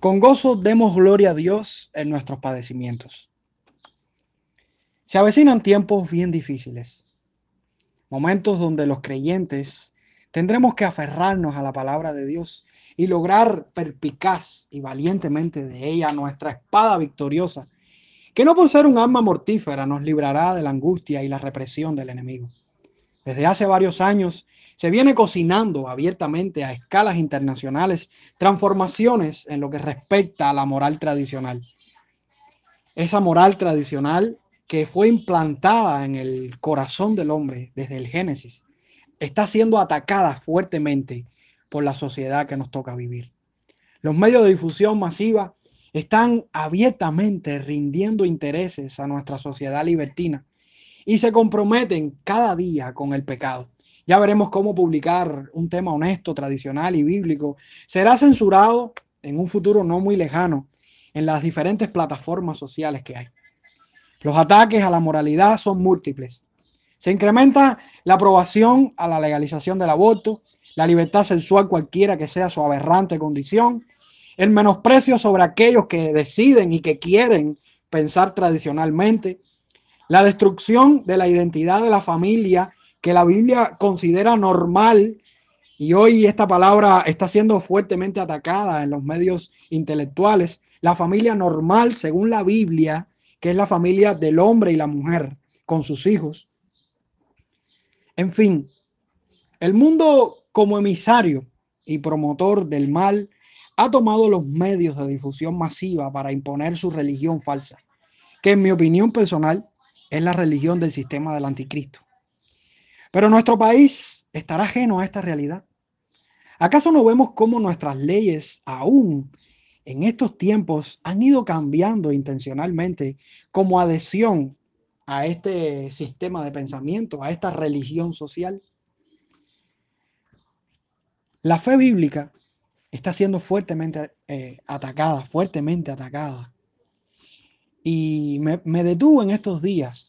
Con gozo demos gloria a Dios en nuestros padecimientos. Se avecinan tiempos bien difíciles, momentos donde los creyentes tendremos que aferrarnos a la palabra de Dios y lograr perpicaz y valientemente de ella nuestra espada victoriosa, que no por ser un arma mortífera nos librará de la angustia y la represión del enemigo. Desde hace varios años se viene cocinando abiertamente a escalas internacionales transformaciones en lo que respecta a la moral tradicional. Esa moral tradicional que fue implantada en el corazón del hombre desde el Génesis está siendo atacada fuertemente por la sociedad que nos toca vivir. Los medios de difusión masiva están abiertamente rindiendo intereses a nuestra sociedad libertina y se comprometen cada día con el pecado. Ya veremos cómo publicar un tema honesto, tradicional y bíblico será censurado en un futuro no muy lejano en las diferentes plataformas sociales que hay. Los ataques a la moralidad son múltiples. Se incrementa la aprobación a la legalización del aborto, la libertad sexual cualquiera que sea su aberrante condición, el menosprecio sobre aquellos que deciden y que quieren pensar tradicionalmente, la destrucción de la identidad de la familia que la Biblia considera normal y hoy esta palabra está siendo fuertemente atacada en los medios intelectuales, la familia normal según la Biblia, que es la familia del hombre y la mujer con sus hijos. En fin, el mundo como emisario y promotor del mal ha tomado los medios de difusión masiva para imponer su religión falsa, que en mi opinión personal es la religión del sistema del anticristo. Pero nuestro país estará ajeno a esta realidad. ¿Acaso no vemos cómo nuestras leyes aún en estos tiempos han ido cambiando intencionalmente como adhesión a este sistema de pensamiento, a esta religión social? La fe bíblica está siendo fuertemente eh, atacada, fuertemente atacada. Y me, me detuve en estos días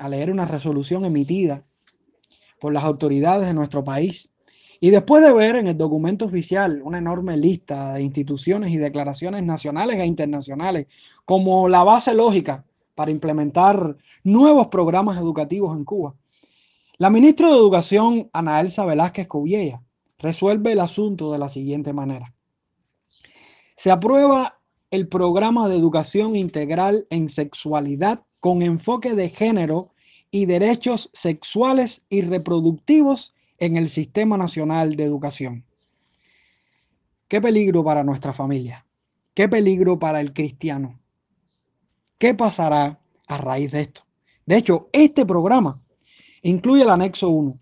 a leer una resolución emitida por las autoridades de nuestro país. Y después de ver en el documento oficial una enorme lista de instituciones y declaraciones nacionales e internacionales como la base lógica para implementar nuevos programas educativos en Cuba, la ministra de Educación, Ana Elsa Velázquez Cubiella, resuelve el asunto de la siguiente manera. Se aprueba el programa de educación integral en sexualidad con enfoque de género y derechos sexuales y reproductivos en el Sistema Nacional de Educación. Qué peligro para nuestra familia, qué peligro para el cristiano. ¿Qué pasará a raíz de esto? De hecho, este programa incluye el anexo 1,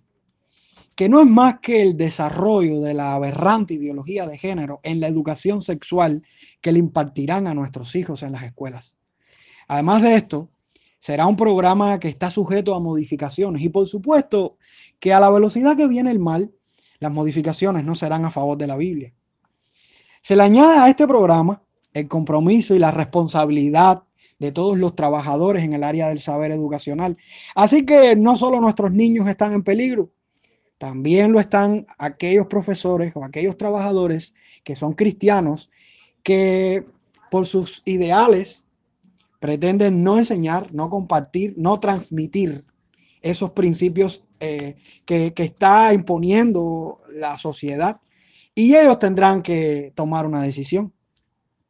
que no es más que el desarrollo de la aberrante ideología de género en la educación sexual que le impartirán a nuestros hijos en las escuelas. Además de esto, será un programa que está sujeto a modificaciones y por supuesto que a la velocidad que viene el mal, las modificaciones no serán a favor de la Biblia. Se le añade a este programa el compromiso y la responsabilidad de todos los trabajadores en el área del saber educacional. Así que no solo nuestros niños están en peligro, también lo están aquellos profesores o aquellos trabajadores que son cristianos que por sus ideales pretenden no enseñar, no compartir, no transmitir esos principios eh, que, que está imponiendo la sociedad. Y ellos tendrán que tomar una decisión.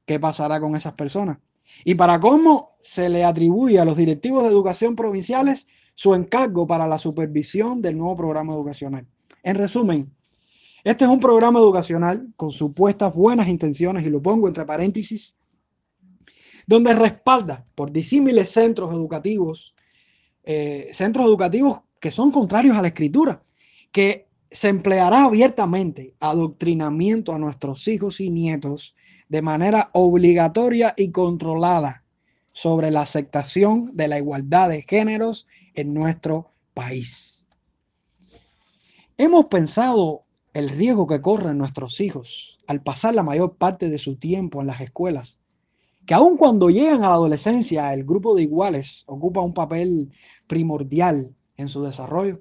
¿Qué pasará con esas personas? Y para cómo se le atribuye a los directivos de educación provinciales su encargo para la supervisión del nuevo programa educacional. En resumen, este es un programa educacional con supuestas buenas intenciones, y lo pongo entre paréntesis, donde respalda por disímiles centros educativos, eh, centros educativos que son contrarios a la escritura, que se empleará abiertamente adoctrinamiento a nuestros hijos y nietos de manera obligatoria y controlada sobre la aceptación de la igualdad de géneros en nuestro país. Hemos pensado el riesgo que corren nuestros hijos al pasar la mayor parte de su tiempo en las escuelas que aun cuando llegan a la adolescencia, el grupo de iguales ocupa un papel primordial en su desarrollo.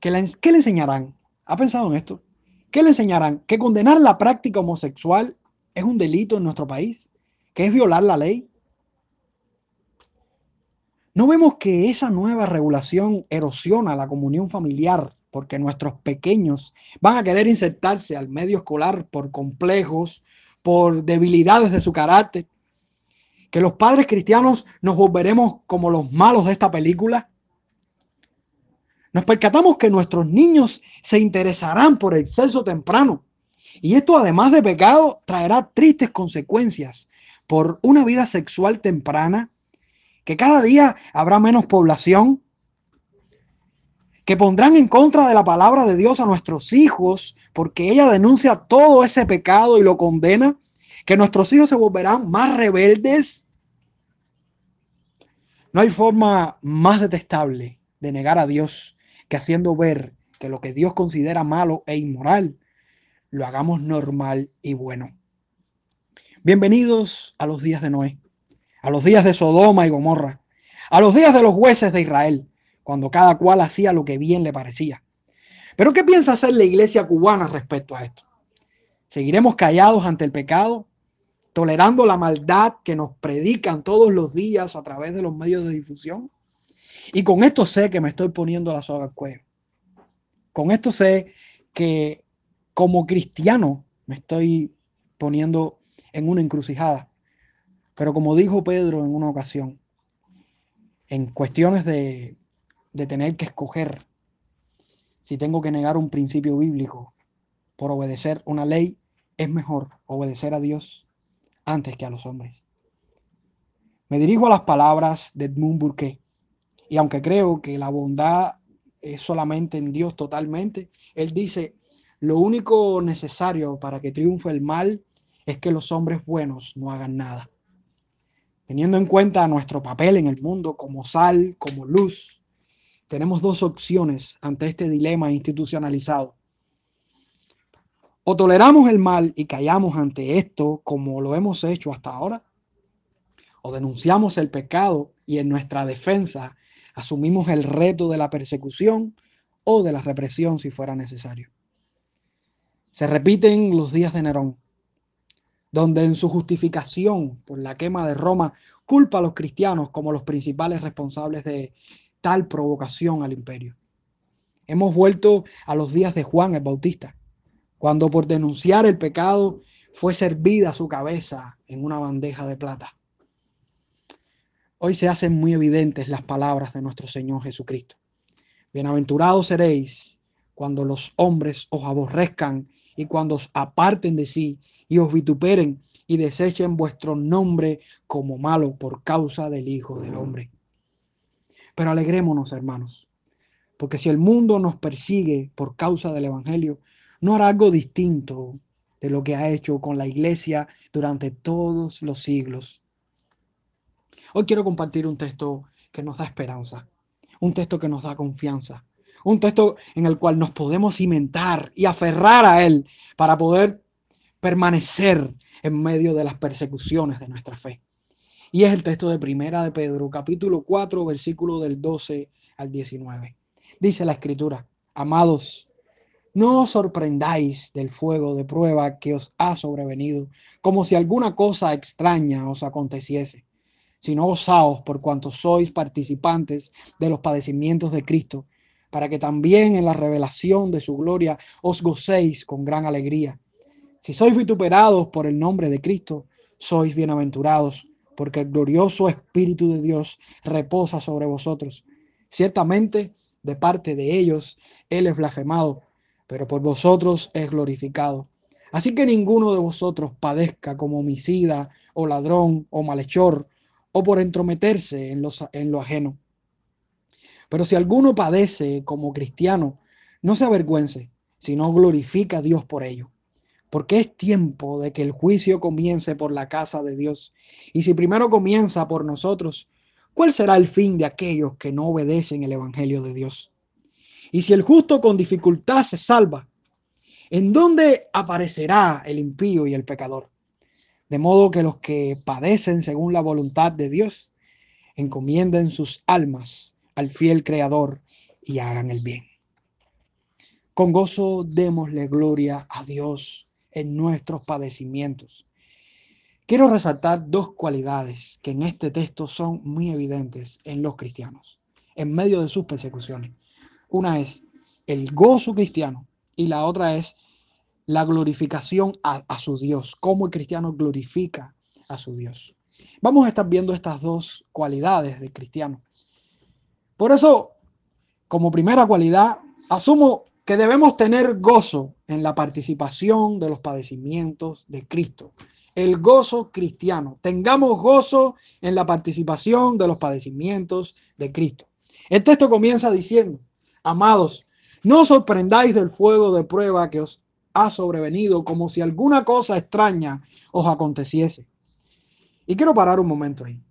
¿Qué le, ¿Qué le enseñarán? ¿Ha pensado en esto? ¿Qué le enseñarán? Que condenar la práctica homosexual es un delito en nuestro país, que es violar la ley. No vemos que esa nueva regulación erosiona la comunión familiar porque nuestros pequeños van a querer insertarse al medio escolar por complejos, por debilidades de su carácter, que los padres cristianos nos volveremos como los malos de esta película. Nos percatamos que nuestros niños se interesarán por el sexo temprano. Y esto, además de pecado, traerá tristes consecuencias por una vida sexual temprana, que cada día habrá menos población, que pondrán en contra de la palabra de Dios a nuestros hijos, porque ella denuncia todo ese pecado y lo condena, que nuestros hijos se volverán más rebeldes. No hay forma más detestable de negar a Dios que haciendo ver que lo que Dios considera malo e inmoral, lo hagamos normal y bueno. Bienvenidos a los días de Noé, a los días de Sodoma y Gomorra, a los días de los jueces de Israel cuando cada cual hacía lo que bien le parecía. Pero ¿qué piensa hacer la iglesia cubana respecto a esto? ¿Seguiremos callados ante el pecado, tolerando la maldad que nos predican todos los días a través de los medios de difusión? Y con esto sé que me estoy poniendo la soga al cuello. Con esto sé que como cristiano me estoy poniendo en una encrucijada. Pero como dijo Pedro en una ocasión, en cuestiones de de tener que escoger si tengo que negar un principio bíblico por obedecer una ley, es mejor obedecer a Dios antes que a los hombres. Me dirijo a las palabras de Edmund Burke, y aunque creo que la bondad es solamente en Dios totalmente, él dice, lo único necesario para que triunfe el mal es que los hombres buenos no hagan nada. Teniendo en cuenta nuestro papel en el mundo como sal, como luz, tenemos dos opciones ante este dilema institucionalizado. O toleramos el mal y callamos ante esto como lo hemos hecho hasta ahora, o denunciamos el pecado y en nuestra defensa asumimos el reto de la persecución o de la represión si fuera necesario. Se repiten los días de Nerón, donde en su justificación por la quema de Roma culpa a los cristianos como los principales responsables de tal provocación al imperio. Hemos vuelto a los días de Juan el Bautista, cuando por denunciar el pecado fue servida su cabeza en una bandeja de plata. Hoy se hacen muy evidentes las palabras de nuestro Señor Jesucristo. Bienaventurados seréis cuando los hombres os aborrezcan y cuando os aparten de sí y os vituperen y desechen vuestro nombre como malo por causa del Hijo del Hombre. Pero alegrémonos, hermanos, porque si el mundo nos persigue por causa del Evangelio, no hará algo distinto de lo que ha hecho con la iglesia durante todos los siglos. Hoy quiero compartir un texto que nos da esperanza, un texto que nos da confianza, un texto en el cual nos podemos cimentar y aferrar a él para poder permanecer en medio de las persecuciones de nuestra fe. Y es el texto de Primera de Pedro, capítulo 4, versículo del 12 al 19. Dice la escritura, amados, no os sorprendáis del fuego de prueba que os ha sobrevenido, como si alguna cosa extraña os aconteciese, sino osaos por cuanto sois participantes de los padecimientos de Cristo, para que también en la revelación de su gloria os gocéis con gran alegría. Si sois vituperados por el nombre de Cristo, sois bienaventurados porque el glorioso Espíritu de Dios reposa sobre vosotros. Ciertamente, de parte de ellos, Él es blasfemado, pero por vosotros es glorificado. Así que ninguno de vosotros padezca como homicida o ladrón o malhechor o por entrometerse en, en lo ajeno. Pero si alguno padece como cristiano, no se avergüence, sino glorifica a Dios por ello porque es tiempo de que el juicio comience por la casa de Dios. Y si primero comienza por nosotros, ¿cuál será el fin de aquellos que no obedecen el Evangelio de Dios? Y si el justo con dificultad se salva, ¿en dónde aparecerá el impío y el pecador? De modo que los que padecen según la voluntad de Dios, encomienden sus almas al fiel Creador y hagan el bien. Con gozo démosle gloria a Dios en nuestros padecimientos, quiero resaltar dos cualidades que en este texto son muy evidentes en los cristianos, en medio de sus persecuciones. Una es el gozo cristiano y la otra es la glorificación a, su Dios, cómo el cristiano glorifica a su Dios. Vamos a estar viendo estas dos cualidades del cristiano. Por eso, como primera cualidad, asumo que debemos tener gozo en la participación de los padecimientos de Cristo. El gozo cristiano. Tengamos gozo en la participación de los padecimientos de Cristo. El texto comienza diciendo, amados, no sorprendáis del fuego de prueba que os ha sobrevenido como si alguna cosa extraña os aconteciese. Y quiero parar un momento ahí.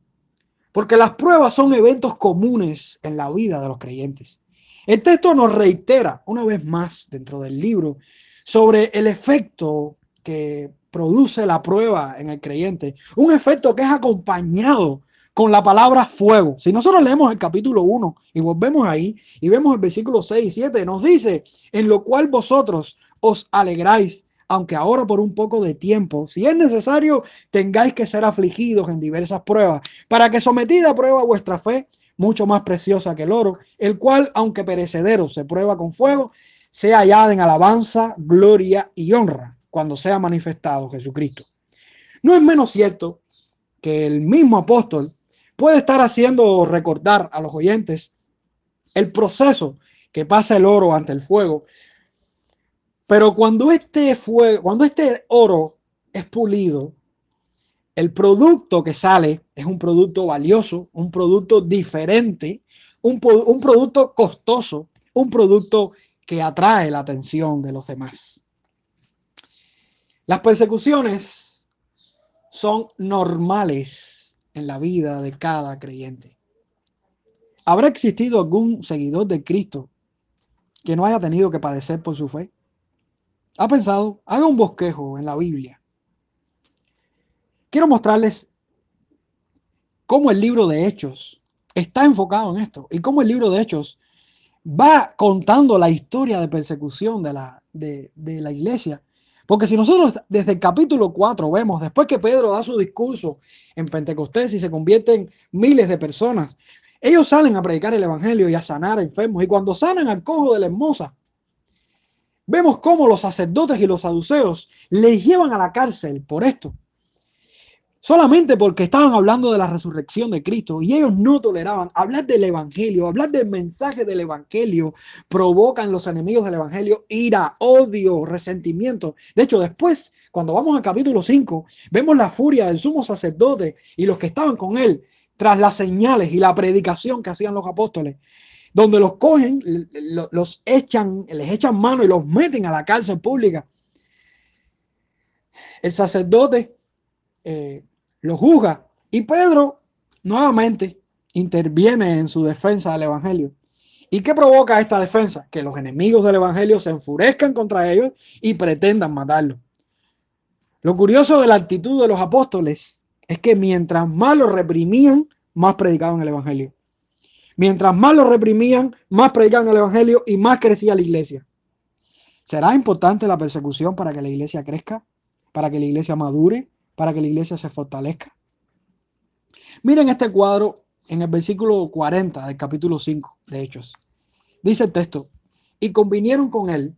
Porque las pruebas son eventos comunes en la vida de los creyentes. El texto nos reitera una vez más dentro del libro sobre el efecto que produce la prueba en el creyente. Un efecto que es acompañado con la palabra fuego. Si nosotros leemos el capítulo 1 y volvemos ahí y vemos el versículo 6 y 7, nos dice, en lo cual vosotros os alegráis, aunque ahora por un poco de tiempo, si es necesario, tengáis que ser afligidos en diversas pruebas, para que sometida a prueba vuestra fe, mucho más preciosa que el oro, el cual, aunque perecedero, se prueba con fuego, sea hallada en alabanza, gloria y honra cuando sea manifestado Jesucristo. No es menos cierto que el mismo apóstol puede estar haciendo recordar a los oyentes el proceso que pasa el oro ante el fuego. Pero cuando este fuego, cuando este oro es pulido, el producto que sale es un producto valioso, un producto diferente, un, producto costoso, un producto que atrae la atención de los demás. Las persecuciones son normales en la vida de cada creyente. ¿Habrá existido algún seguidor de Cristo que no haya tenido que padecer por su fe? ¿Ha pensado? Haga un bosquejo en la Biblia quiero mostrarles cómo el libro de Hechos está enfocado en esto y cómo el libro de Hechos va contando la historia de persecución de la, de, la iglesia. Porque si nosotros desde el capítulo 4 vemos, después que Pedro da su discurso en Pentecostés y se convierten miles de personas, ellos salen a predicar el Evangelio y a sanar a enfermos. Y cuando sanan al cojo de la hermosa, vemos cómo los sacerdotes y los saduceos les llevan a la cárcel por esto solamente porque estaban hablando de la resurrección de Cristo y ellos no toleraban hablar del Evangelio, hablar del mensaje del Evangelio, provocan los enemigos del Evangelio ira, odio, resentimiento. De hecho, después, cuando vamos al capítulo 5, vemos la furia del sumo sacerdote y los que estaban con él tras las señales y la predicación que hacían los apóstoles donde los cogen, los echan, les echan mano y los meten a la cárcel pública. El sacerdote eh, lo juzga. Y Pedro nuevamente interviene en su defensa del Evangelio. ¿Y qué provoca esta defensa? Que los enemigos del Evangelio se enfurezcan contra ellos y pretendan matarlo. Lo curioso de la actitud de los apóstoles es que mientras más los reprimían, más predicaban el Evangelio. Mientras más los reprimían, más predicaban el Evangelio y más crecía la iglesia. ¿Será importante la persecución para que la iglesia crezca? ¿Para que la iglesia madure? Para que la iglesia se fortalezca. Miren este cuadro en el versículo 40 del capítulo 5 de Hechos. Dice el texto, y convinieron con él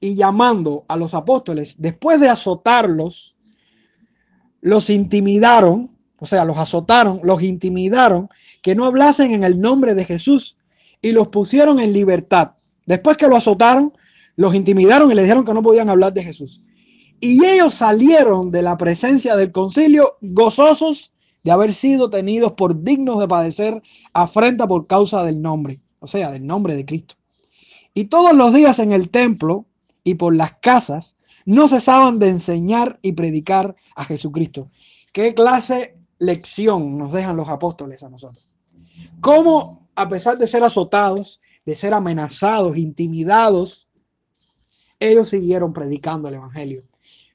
y llamando a los apóstoles, después de azotarlos, los intimidaron, o sea, los azotaron, los intimidaron, que no hablasen en el nombre de Jesús y los pusieron en libertad. Después que lo azotaron, los intimidaron y le dijeron que no podían hablar de Jesús. Y ellos salieron de la presencia del concilio gozosos de haber sido tenidos por dignos de padecer afrenta por causa del nombre, o sea, del nombre de Cristo. Y todos los días en el templo y por las casas no cesaban de enseñar y predicar a Jesucristo. ¿Qué clase lección nos dejan los apóstoles a nosotros? ¿Cómo, a pesar de ser azotados, de ser amenazados, intimidados, ellos siguieron predicando el Evangelio?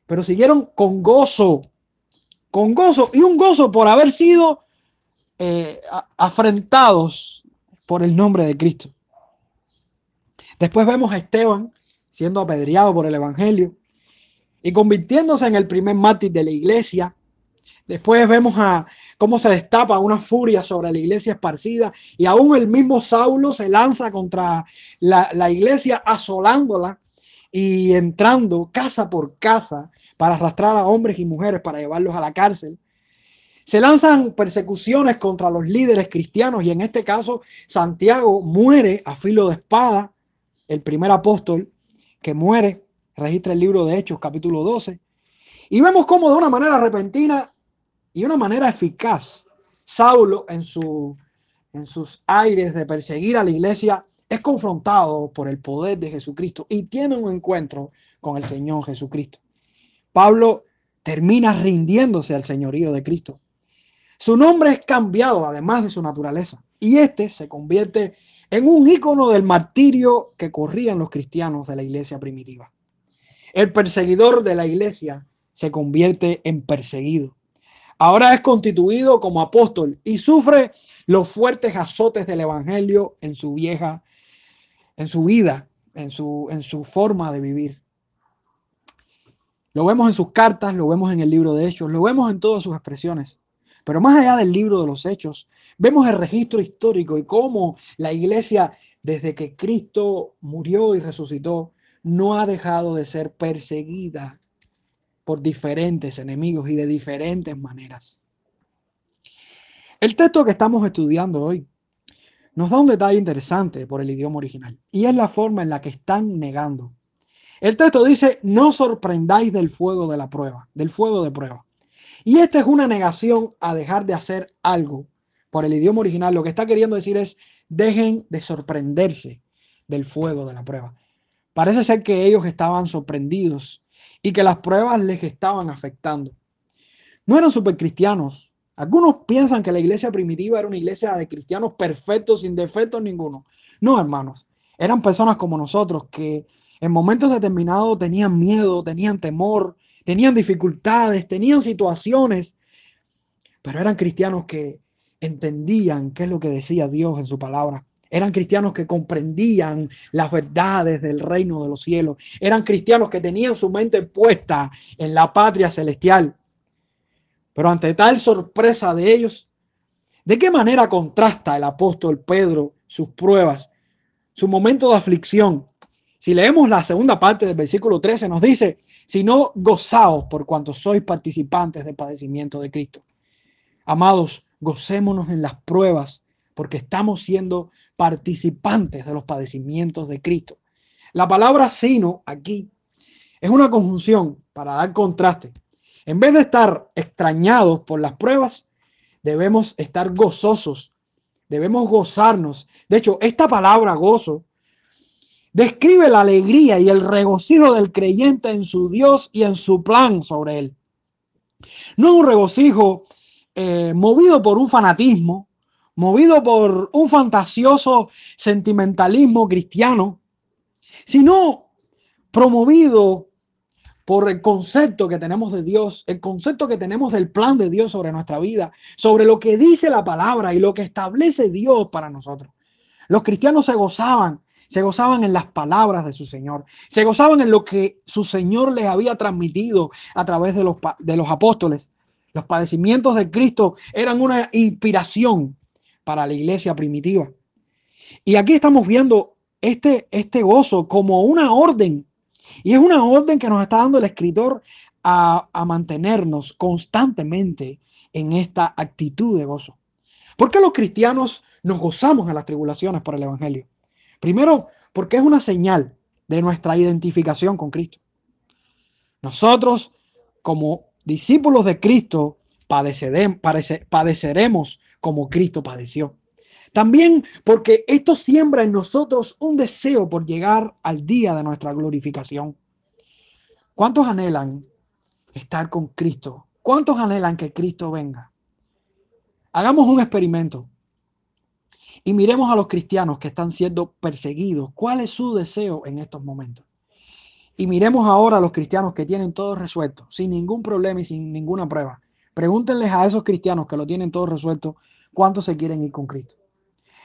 Pero siguieron con gozo, con gozo y un gozo por haber sido eh, afrentados por el nombre de Cristo. Después vemos a Esteban siendo apedreado por el Evangelio y convirtiéndose en el primer mártir de la iglesia. Después vemos a cómo se destapa una furia sobre la iglesia esparcida y aún el mismo Saulo se lanza contra la, la iglesia asolándola y entrando casa por casa para arrastrar a hombres y mujeres para llevarlos a la cárcel. Se lanzan persecuciones contra los líderes cristianos y en este caso Santiago muere a filo de espada, el primer apóstol que muere, registra el libro de Hechos capítulo 12. Y vemos cómo de una manera repentina y una manera eficaz, Saulo en, su, en sus aires de perseguir a la iglesia es confrontado por el poder de Jesucristo y tiene un encuentro con el Señor Jesucristo. Pablo termina rindiéndose al señorío de Cristo. Su nombre es cambiado, además de su naturaleza, y este se convierte en un ícono del martirio que corrían los cristianos de la iglesia primitiva. El perseguidor de la iglesia se convierte en perseguido. Ahora es constituido como apóstol y sufre los fuertes azotes del evangelio en su vieja, en su vida, en su, en su forma de vivir. Lo vemos en sus cartas, lo vemos en el libro de Hechos, lo vemos en todas sus expresiones. Pero más allá del libro de los Hechos, vemos el registro histórico y cómo la iglesia, desde que Cristo murió y resucitó, no ha dejado de ser perseguida por diferentes enemigos y de diferentes maneras. El texto que estamos estudiando hoy nos da un detalle interesante por el idioma original y es la forma en la que están negando el texto dice, no sorprendáis del fuego de la prueba, del fuego de prueba. Y esta es una negación a dejar de hacer algo por el idioma original. Lo que está queriendo decir es, dejen de sorprenderse del fuego de la prueba. Parece ser que ellos estaban sorprendidos y que las pruebas les estaban afectando. No eran supercristianos. Algunos piensan que la iglesia primitiva era una iglesia de cristianos perfectos, sin defectos ninguno. No, hermanos. Eran personas como nosotros que en momentos determinados tenían miedo, tenían temor, tenían dificultades, tenían situaciones, pero eran cristianos que entendían qué es lo que decía Dios en su palabra. Eran cristianos que comprendían las verdades del reino de los cielos. Eran cristianos que tenían su mente puesta en la patria celestial. Pero ante tal sorpresa de ellos, ¿de qué manera contrasta el apóstol Pedro sus pruebas, su momento de aflicción si leemos la segunda parte del versículo 13, nos dice, si no gozaos por cuanto sois participantes del padecimiento de Cristo. Amados, gocémonos en las pruebas porque estamos siendo participantes de los padecimientos de Cristo. La palabra sino aquí es una conjunción para dar contraste. En vez de estar extrañados por las pruebas, debemos estar gozosos, debemos gozarnos. De hecho, esta palabra gozo describe la alegría y el regocijo del creyente en su Dios y en su plan sobre él. No un regocijo eh, movido por un fanatismo, movido por un fantasioso sentimentalismo cristiano, sino promovido por el concepto que tenemos de Dios, el concepto que tenemos del plan de Dios sobre nuestra vida, sobre lo que dice la palabra y lo que establece Dios para nosotros. Los cristianos se gozaban se gozaban en las palabras de su Señor, se gozaban en lo que su Señor les había transmitido a través de los, de los apóstoles. Los padecimientos de Cristo eran una inspiración para la iglesia primitiva. Y aquí estamos viendo este, este gozo como una orden. Y es una orden que nos está dando el escritor a, a mantenernos constantemente en esta actitud de gozo. ¿Por qué los cristianos nos gozamos en las tribulaciones por el Evangelio? Primero, porque es una señal de nuestra identificación con Cristo. Nosotros, como discípulos de Cristo, padeceremos como Cristo padeció. También porque esto siembra en nosotros un deseo por llegar al día de nuestra glorificación. ¿Cuántos anhelan estar con Cristo? ¿Cuántos anhelan que Cristo venga? Hagamos un experimento. Y miremos a los cristianos que están siendo perseguidos. ¿Cuál es su deseo en estos momentos? Y miremos ahora a los cristianos que tienen todo resuelto, sin ningún problema y sin ninguna prueba. Pregúntenles a esos cristianos que lo tienen todo resuelto, cuántos se quieren ir con Cristo.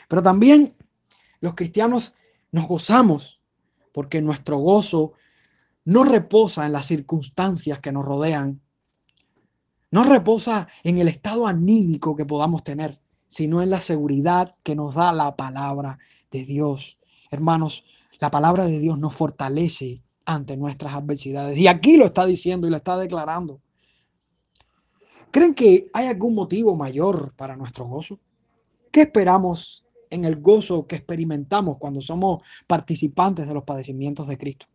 Pero también los cristianos nos gozamos porque nuestro gozo no reposa en las circunstancias que nos rodean. no reposa en el estado anímico que podamos tener, sino en la seguridad que nos da la palabra de Dios. Hermanos, la palabra de Dios nos fortalece ante nuestras adversidades. Y aquí lo está diciendo y lo está declarando. ¿Creen que hay algún motivo mayor para nuestro gozo? ¿Qué esperamos en el gozo que experimentamos cuando somos participantes de los padecimientos de Cristo?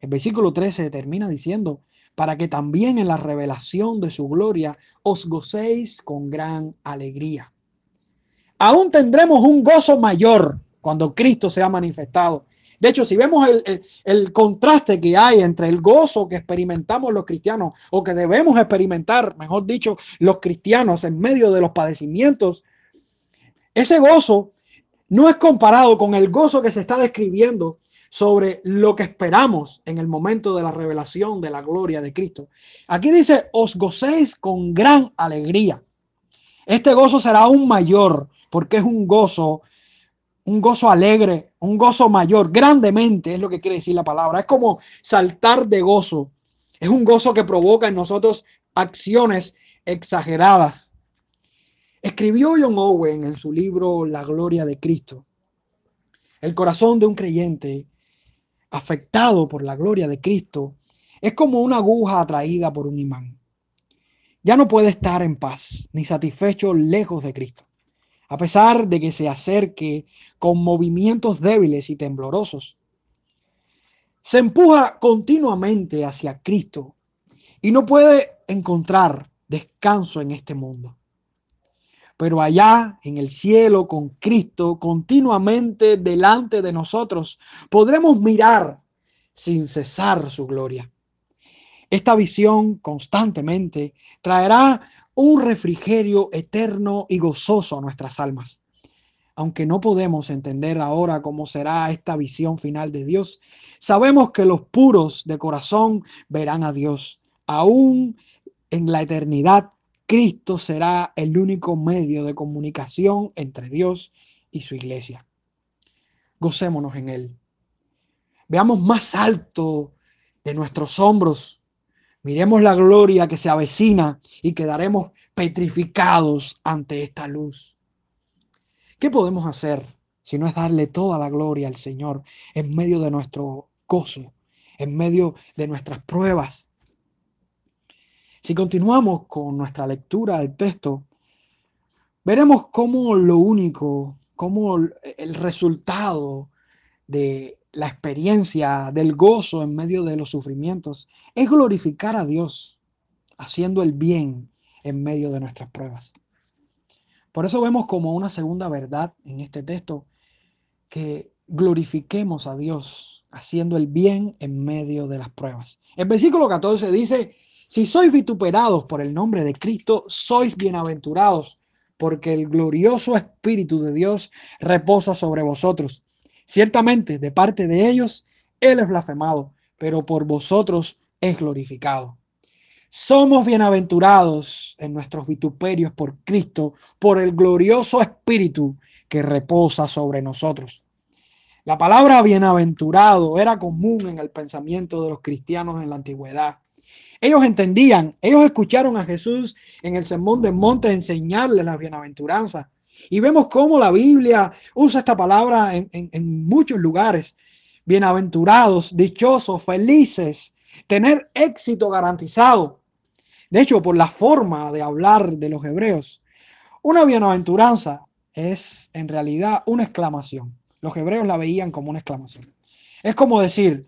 El versículo 13 termina diciendo, para que también en la revelación de su gloria os gocéis con gran alegría. Aún tendremos un gozo mayor cuando Cristo sea manifestado. De hecho, si vemos el, contraste que hay entre el gozo que experimentamos los cristianos o que debemos experimentar, mejor dicho, los cristianos en medio de los padecimientos, ese gozo no es comparado con el gozo que se está describiendo sobre lo que esperamos en el momento de la revelación de la gloria de Cristo. Aquí dice, os gocéis con gran alegría. Este gozo será aún mayor porque es un gozo, un gozo alegre, un gozo mayor, grandemente es lo que quiere decir la palabra. Es como saltar de gozo. Es un gozo que provoca en nosotros acciones exageradas. Escribió John Owen en su libro La gloria de Cristo. El corazón de un creyente afectado por la gloria de Cristo, es como una aguja atraída por un imán. Ya no puede estar en paz ni satisfecho lejos de Cristo, a pesar de que se acerque con movimientos débiles y temblorosos. Se empuja continuamente hacia Cristo y no puede encontrar descanso en este mundo pero allá en el cielo con Cristo continuamente delante de nosotros, podremos mirar sin cesar su gloria. Esta visión constantemente traerá un refrigerio eterno y gozoso a nuestras almas. Aunque no podemos entender ahora cómo será esta visión final de Dios, sabemos que los puros de corazón verán a Dios, aún en la eternidad Cristo será el único medio de comunicación entre Dios y su iglesia. Gocémonos en Él. Veamos más alto de nuestros hombros. Miremos la gloria que se avecina y quedaremos petrificados ante esta luz. ¿Qué podemos hacer si no es darle toda la gloria al Señor en medio de nuestro gozo, en medio de nuestras pruebas, si continuamos con nuestra lectura del texto, veremos cómo lo único, cómo el resultado de la experiencia del gozo en medio de los sufrimientos es glorificar a Dios, haciendo el bien en medio de nuestras pruebas. Por eso vemos como una segunda verdad en este texto que glorifiquemos a Dios haciendo el bien en medio de las pruebas. El versículo 14 dice, si sois vituperados por el nombre de Cristo, sois bienaventurados, porque el glorioso Espíritu de Dios reposa sobre vosotros. Ciertamente, de parte de ellos, Él es blasfemado, pero por vosotros es glorificado. Somos bienaventurados en nuestros vituperios por Cristo, por el glorioso Espíritu que reposa sobre nosotros. La palabra bienaventurado era común en el pensamiento de los cristianos en la antigüedad. Ellos entendían, ellos escucharon a Jesús en el sermón del monte enseñarles la bienaventuranza. Y vemos cómo la Biblia usa esta palabra en, en muchos lugares. Bienaventurados, dichosos, felices, tener éxito garantizado. De hecho, por la forma de hablar de los hebreos, una bienaventuranza es en realidad una exclamación. Los hebreos la veían como una exclamación. Es como decir,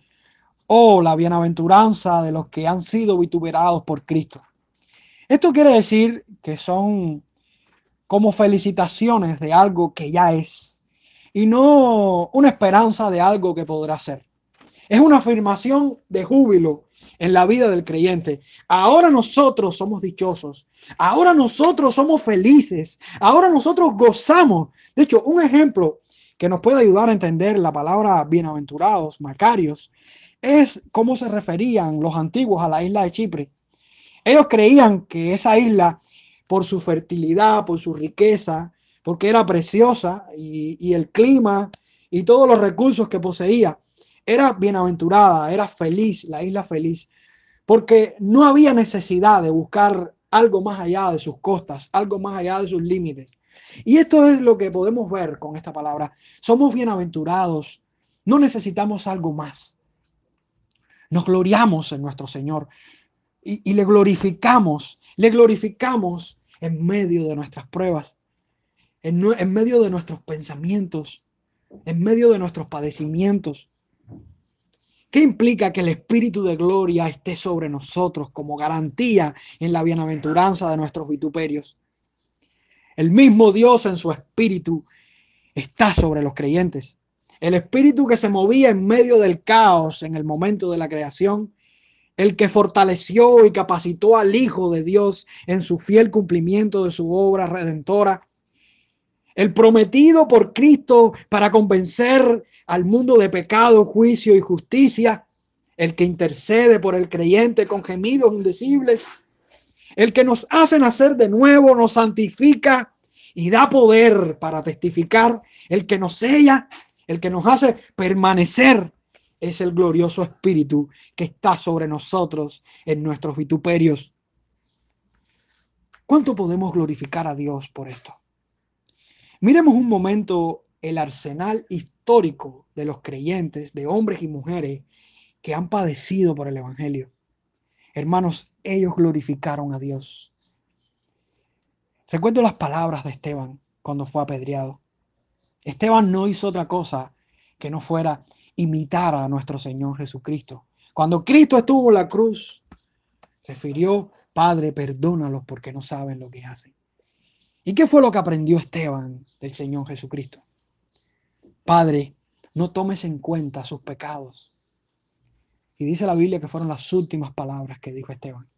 oh, la bienaventuranza de los que han sido vituperados por Cristo. Esto quiere decir que son como felicitaciones de algo que ya es y no una esperanza de algo que podrá ser. Es una afirmación de júbilo en la vida del creyente. Ahora nosotros somos dichosos. Ahora nosotros somos felices. Ahora nosotros gozamos. De hecho, un ejemplo que nos puede ayudar a entender la palabra bienaventurados, macarios, es cómo se referían los antiguos a la isla de Chipre. Ellos creían que esa isla, por su fertilidad, por su riqueza, porque era preciosa y, el clima y todos los recursos que poseía, era bienaventurada, era feliz, la isla feliz, porque no había necesidad de buscar algo más allá de sus costas, algo más allá de sus límites. Y esto es lo que podemos ver con esta palabra. Somos bienaventurados, no necesitamos algo más. Nos gloriamos en nuestro Señor y, le glorificamos, le glorificamos en medio de nuestras pruebas, en, medio de nuestros pensamientos, en medio de nuestros padecimientos. ¿Qué implica que el Espíritu de Gloria esté sobre nosotros como garantía en la bienaventuranza de nuestros vituperios? El mismo Dios en su Espíritu está sobre los creyentes. El Espíritu que se movía en medio del caos en el momento de la creación, el que fortaleció y capacitó al Hijo de Dios en su fiel cumplimiento de su obra redentora, el prometido por Cristo para convencer al mundo de pecado, juicio y justicia, el que intercede por el creyente con gemidos indecibles, el que nos hace nacer de nuevo, nos santifica y da poder para testificar, el que nos sella, el que nos hace permanecer, es el glorioso Espíritu que está sobre nosotros en nuestros vituperios. ¿Cuánto podemos glorificar a Dios por esto? Miremos un momento el arsenal histórico de los creyentes, de hombres y mujeres que han padecido por el Evangelio. Hermanos, ellos glorificaron a Dios. Recuerdo las palabras de Esteban cuando fue apedreado. Esteban no hizo otra cosa que no fuera imitar a nuestro Señor Jesucristo. Cuando Cristo estuvo en la cruz, refirió, Padre, perdónalos porque no saben lo que hacen. ¿Y qué fue lo que aprendió Esteban del Señor Jesucristo? Padre, no tomes en cuenta sus pecados. Y dice la Biblia que fueron las últimas palabras que dijo Esteban.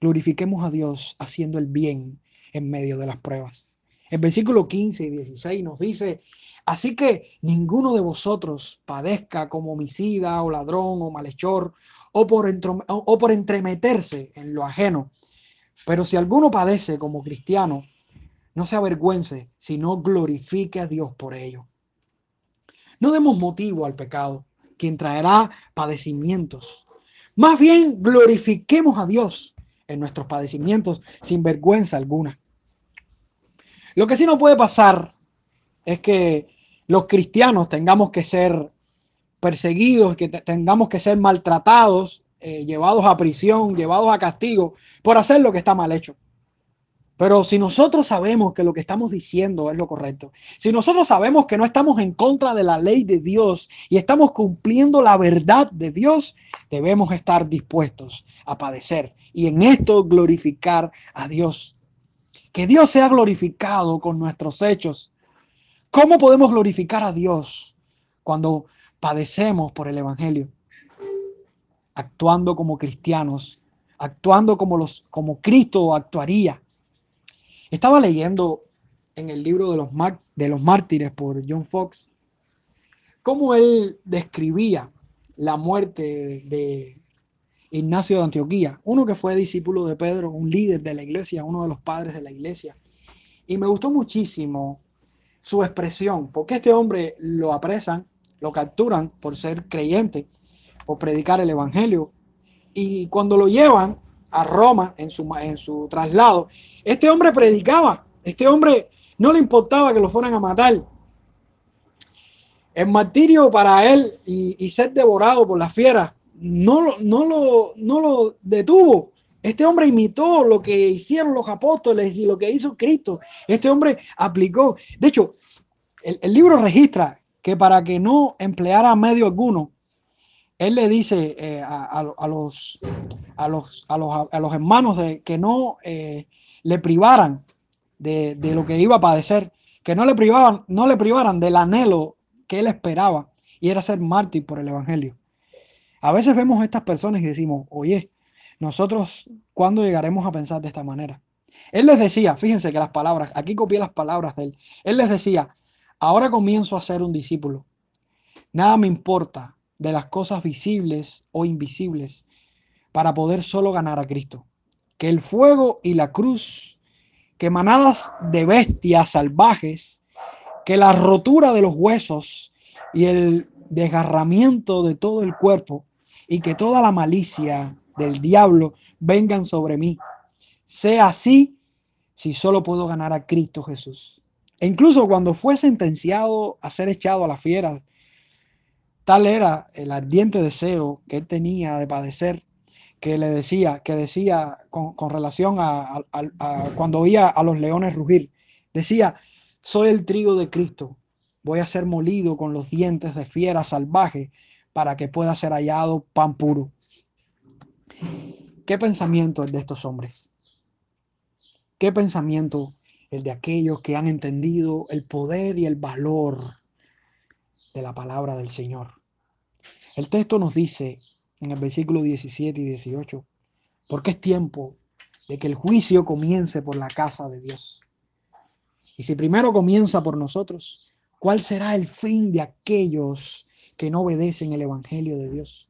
Glorifiquemos a Dios haciendo el bien en medio de las pruebas. El versículo 15 y 16 nos dice, así que ninguno de vosotros padezca como homicida o ladrón o malhechor o por, o por entremeterse en lo ajeno. Pero si alguno padece como cristiano, no se avergüence, sino glorifique a Dios por ello. No demos motivo al pecado, quien traerá padecimientos. Más bien glorifiquemos a Dios en nuestros padecimientos sin vergüenza alguna. Lo que sí no puede pasar es que los cristianos tengamos que ser perseguidos, que tengamos que ser maltratados, eh, llevados a prisión, llevados a castigo por hacer lo que está mal hecho. Pero si nosotros sabemos que lo que estamos diciendo es lo correcto, si nosotros sabemos que no estamos en contra de la ley de Dios y estamos cumpliendo la verdad de Dios, debemos estar dispuestos a padecer y en esto glorificar a Dios. Que Dios sea glorificado con nuestros hechos. ¿Cómo podemos glorificar a Dios cuando padecemos por el Evangelio? Actuando como cristianos, actuando como, los, como Cristo actuaría estaba leyendo en el libro de los, de los mártires por John Fox cómo él describía la muerte de Ignacio de Antioquía, uno que fue discípulo de Pedro, un líder de la iglesia, uno de los padres de la iglesia. Y me gustó muchísimo su expresión, porque este hombre lo apresan, lo capturan por ser creyente, por predicar el evangelio. Y cuando lo llevan a Roma en su, en su traslado, este hombre predicaba, este hombre no le importaba que lo fueran a matar. El martirio para él y, ser devorado por las fieras no, no, lo, no lo detuvo. Este hombre imitó lo que hicieron los apóstoles y lo que hizo Cristo. Este hombre aplicó. De hecho, el, el libro registra que para que no empleara medio alguno, él le dice eh, a, los, a, los, a, los, hermanos de que no eh, le privaran de, lo que iba a padecer, que no le, privaban, no le privaran del anhelo que él esperaba y era ser mártir por el Evangelio. A veces vemos a estas personas y decimos, oye, nosotros, ¿cuándo llegaremos a pensar de esta manera? Él les decía, fíjense que las palabras, aquí copié las palabras de él, él les decía, ahora comienzo a ser un discípulo. Nada me importa de las cosas visibles o invisibles para poder solo ganar a Cristo. Que el fuego y la cruz, que manadas de bestias salvajes, que la rotura de los huesos y el desgarramiento de todo el cuerpo y que toda la malicia del diablo vengan sobre mí. sea así si solo puedo ganar a Cristo Jesús. E incluso cuando fue sentenciado a ser echado a la fiera, tal era el ardiente deseo que él tenía de padecer, que le decía, que decía con, relación a, cuando oía a los leones rugir, decía, soy el trigo de Cristo, voy a ser molido con los dientes de fiera salvaje para que pueda ser hallado pan puro. ¿Qué pensamiento es de estos hombres? ¿Qué pensamiento el de aquellos que han entendido el poder y el valor de la palabra del Señor? El texto nos dice en el versículo 17 y 18, porque es tiempo de que el juicio comience por la casa de Dios. Y si primero comienza por nosotros, ¿cuál será el fin de aquellos que no obedecen el Evangelio de Dios?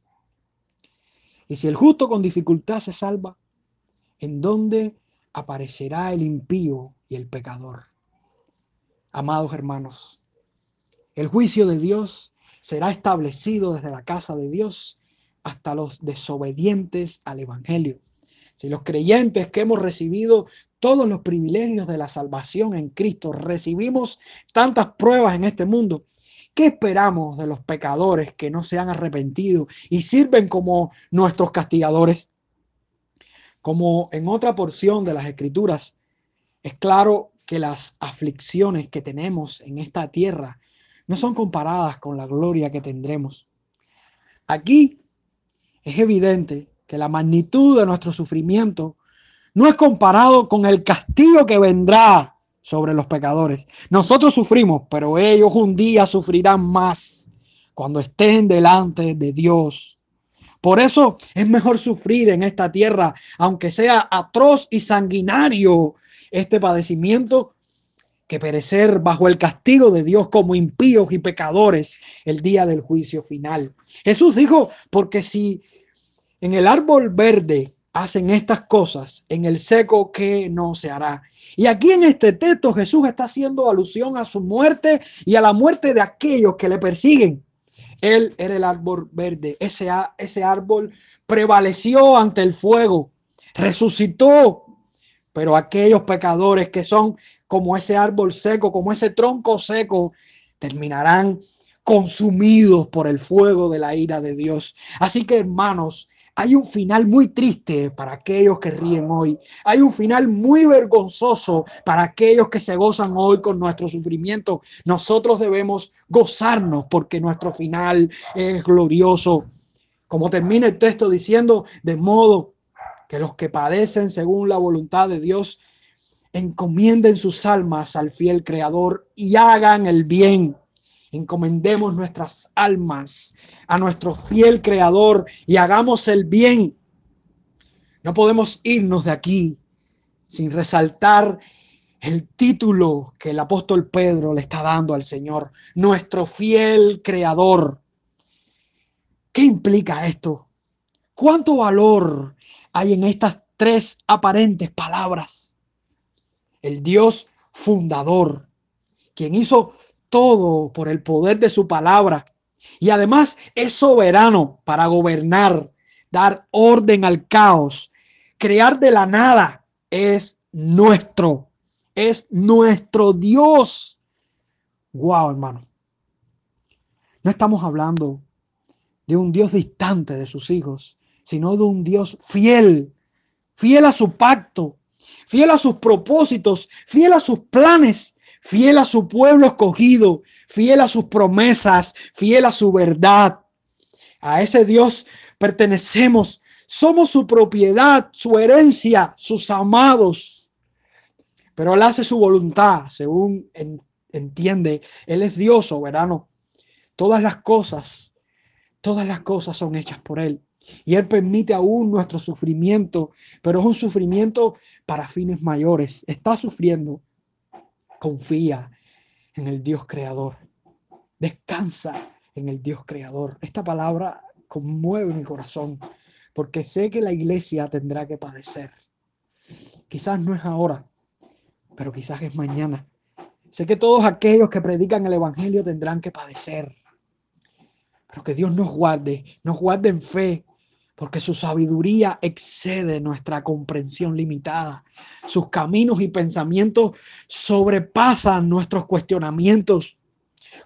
Y si el justo con dificultad se salva, ¿en dónde aparecerá el impío y el pecador? Amados hermanos, el juicio de Dios será establecido desde la casa de Dios hasta los desobedientes al Evangelio. Si los creyentes que hemos recibido todos los privilegios de la salvación en Cristo, recibimos tantas pruebas en este mundo, ¿qué esperamos de los pecadores que no se han arrepentido y sirven como nuestros castigadores? Como en otra porción de las Escrituras, es claro que las aflicciones que tenemos en esta tierra no son comparadas con la gloria que tendremos. Aquí es evidente que la magnitud de nuestro sufrimiento no es comparado con el castigo que vendrá sobre los pecadores. Nosotros sufrimos, pero ellos un día sufrirán más cuando estén delante de Dios. Por eso es mejor sufrir en esta tierra, aunque sea atroz y sanguinario este padecimiento, que perecer bajo el castigo de Dios como impíos y pecadores el día del juicio final. Jesús dijo, porque si en el árbol verde hacen estas cosas, en el seco que no se hará. Y aquí en este texto Jesús está haciendo alusión a su muerte y a la muerte de aquellos que le persiguen. Él era el árbol verde, ese, ese árbol prevaleció ante el fuego, resucitó, pero aquellos pecadores que son como ese árbol seco, como ese tronco seco, terminarán consumidos por el fuego de la ira de Dios. Así que hermanos, hay un final muy triste para aquellos que ríen hoy. Hay un final muy vergonzoso para aquellos que se gozan hoy con nuestro sufrimiento. Nosotros debemos gozarnos porque nuestro final es glorioso. Como termina el texto diciendo, de modo que los que padecen según la voluntad de Dios encomienden sus almas al fiel Creador y hagan el bien encomendemos nuestras almas a nuestro fiel creador y hagamos el bien. No podemos irnos de aquí sin resaltar el título que el apóstol Pedro le está dando al Señor, nuestro fiel creador. ¿Qué implica esto? ¿Cuánto valor hay en estas tres aparentes palabras? El Dios fundador, quien hizo todo por el poder de su palabra. Y además es soberano para gobernar, dar orden al caos, crear de la nada. Es nuestro, es nuestro Dios. Wow, hermano. No estamos hablando de un Dios distante de sus hijos, sino de un Dios fiel, fiel a su pacto, fiel a sus propósitos, fiel a sus planes, fiel a su pueblo escogido, fiel a sus promesas, fiel a su verdad. A ese Dios pertenecemos, somos su propiedad, su herencia, sus amados. Pero Él hace su voluntad, según entiende. Él es Dios soberano. Todas las cosas, todas las cosas son hechas por Él. Y Él permite aún nuestro sufrimiento, pero es un sufrimiento para fines mayores. Está sufriendo confía en el Dios creador. Descansa en el Dios creador. Esta palabra conmueve mi corazón porque sé que la iglesia tendrá que padecer. Quizás no es ahora, pero quizás es mañana. Sé que todos aquellos que predican el Evangelio tendrán que padecer. Pero que Dios nos guarde, nos guarde en fe, porque su sabiduría excede nuestra comprensión limitada. Sus caminos y pensamientos sobrepasan nuestros cuestionamientos.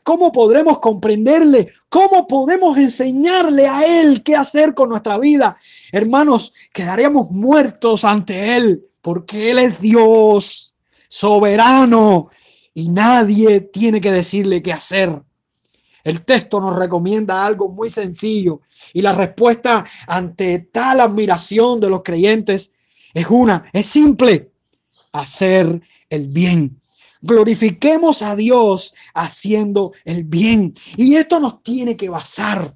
¿Cómo podremos comprenderle? ¿Cómo podemos enseñarle a Él qué hacer con nuestra vida? Hermanos, quedaremos muertos ante Él, porque Él es Dios soberano y nadie tiene que decirle qué hacer. El texto nos recomienda algo muy sencillo y la respuesta ante tal admiración de los creyentes es una, es simple, hacer el bien. Glorifiquemos a Dios haciendo el bien. Y esto nos tiene que basar.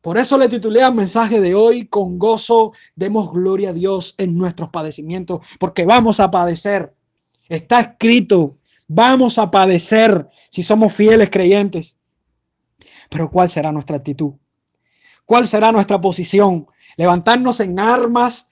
Por eso le titulé al mensaje de hoy, con gozo demos gloria a Dios en nuestros padecimientos, porque vamos a padecer. Está escrito, vamos a padecer si somos fieles creyentes. Pero ¿cuál será nuestra actitud? ¿Cuál será nuestra posición? Levantarnos en armas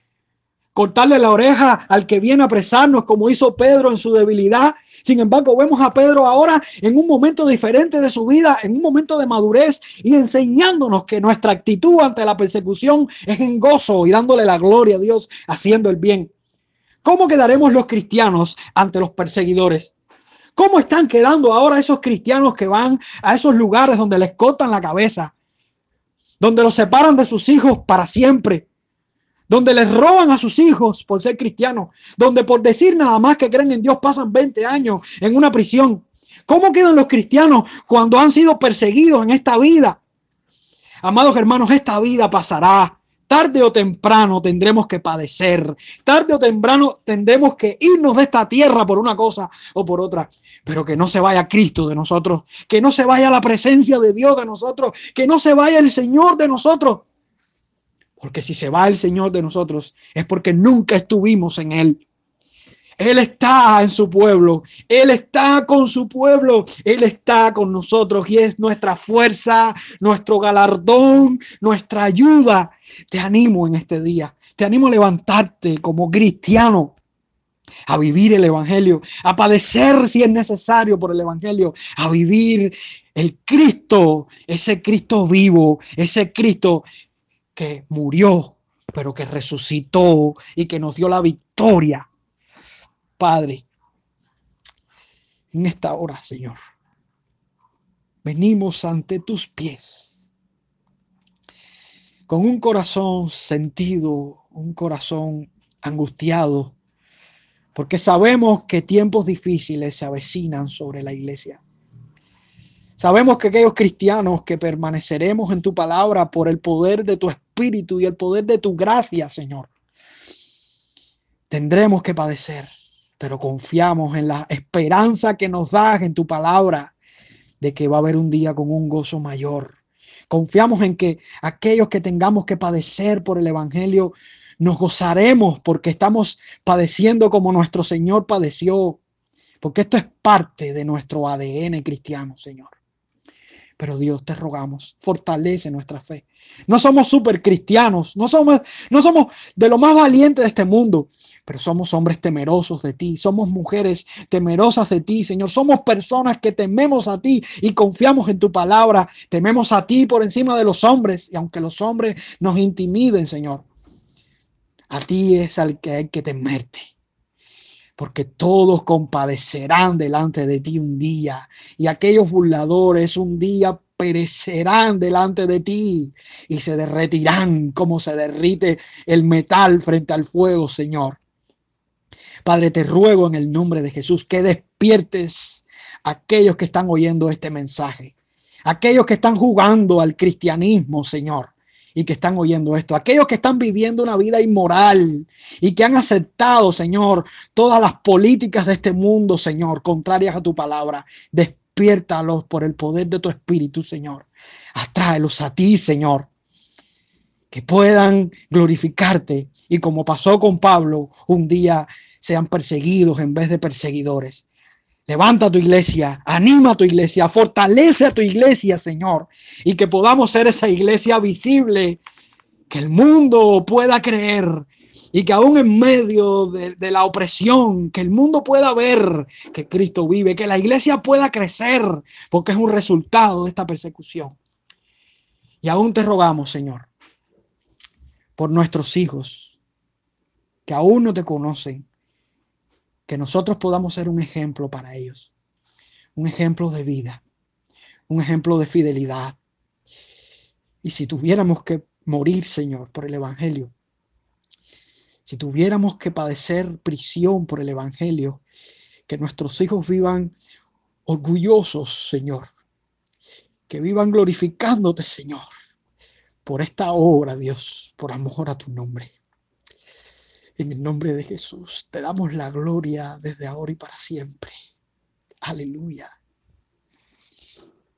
cortarle la oreja al que viene a apresarnos, como hizo Pedro en su debilidad. Sin embargo, vemos a Pedro ahora en un momento diferente de su vida, en un momento de madurez y enseñándonos que nuestra actitud ante la persecución es en gozo y dándole la gloria a Dios, haciendo el bien. ¿Cómo quedaremos los cristianos ante los perseguidores? ¿Cómo están quedando ahora esos cristianos que van a esos lugares donde les cortan la cabeza, donde los separan de sus hijos para siempre? donde les roban a sus hijos por ser cristianos, donde por decir nada más que creen en Dios pasan 20 años en una prisión. ¿Cómo quedan los cristianos cuando han sido perseguidos en esta vida? Amados hermanos, esta vida pasará. Tarde o temprano tendremos que padecer. Tarde o temprano tendremos que irnos de esta tierra por una cosa o por otra. Pero que no se vaya Cristo de nosotros. Que no se vaya la presencia de Dios de nosotros. Que no se vaya el Señor de nosotros. Porque si se va el Señor de nosotros es porque nunca estuvimos en Él. Él está en su pueblo, Él está con su pueblo, Él está con nosotros y es nuestra fuerza, nuestro galardón, nuestra ayuda. Te animo en este día, te animo a levantarte como cristiano, a vivir el Evangelio, a padecer si es necesario por el Evangelio, a vivir el Cristo, ese Cristo vivo, ese Cristo que murió, pero que resucitó y que nos dio la victoria. Padre, en esta hora, Señor, venimos ante tus pies con un corazón sentido, un corazón angustiado, porque sabemos que tiempos difíciles se avecinan sobre la iglesia. Sabemos que aquellos cristianos que permaneceremos en tu palabra por el poder de tu espíritu y el poder de tu gracia, Señor, tendremos que padecer, pero confiamos en la esperanza que nos das en tu palabra de que va a haber un día con un gozo mayor. Confiamos en que aquellos que tengamos que padecer por el Evangelio, nos gozaremos porque estamos padeciendo como nuestro Señor padeció, porque esto es parte de nuestro ADN cristiano, Señor. Pero Dios, te rogamos, fortalece nuestra fe. No somos super cristianos, no somos, no somos de lo más valiente de este mundo, pero somos hombres temerosos de ti, somos mujeres temerosas de ti, Señor. Somos personas que tememos a ti y confiamos en tu palabra. Tememos a ti por encima de los hombres y aunque los hombres nos intimiden, Señor, a ti es al que hay que temerte porque todos compadecerán delante de ti un día, y aquellos burladores un día perecerán delante de ti y se derretirán como se derrite el metal frente al fuego, Señor. Padre, te ruego en el nombre de Jesús que despiertes a aquellos que están oyendo este mensaje, aquellos que están jugando al cristianismo, Señor y que están oyendo esto, aquellos que están viviendo una vida inmoral y que han aceptado, Señor, todas las políticas de este mundo, Señor, contrarias a tu palabra, despiértalos por el poder de tu Espíritu, Señor. Atráelos a ti, Señor, que puedan glorificarte y como pasó con Pablo, un día sean perseguidos en vez de perseguidores. Levanta tu iglesia, anima tu iglesia, fortalece a tu iglesia, Señor, y que podamos ser esa iglesia visible, que el mundo pueda creer y que aún en medio de, de, la opresión, que el mundo pueda ver que Cristo vive, que la iglesia pueda crecer, porque es un resultado de esta persecución. Y aún te rogamos, Señor, por nuestros hijos que aún no te conocen, que nosotros podamos ser un ejemplo para ellos, un ejemplo de vida, un ejemplo de fidelidad. Y si tuviéramos que morir, Señor, por el Evangelio, si tuviéramos que padecer prisión por el Evangelio, que nuestros hijos vivan orgullosos, Señor, que vivan glorificándote, Señor, por esta obra, Dios, por amor a tu nombre. En el nombre de Jesús, te damos la gloria desde ahora y para siempre. Aleluya.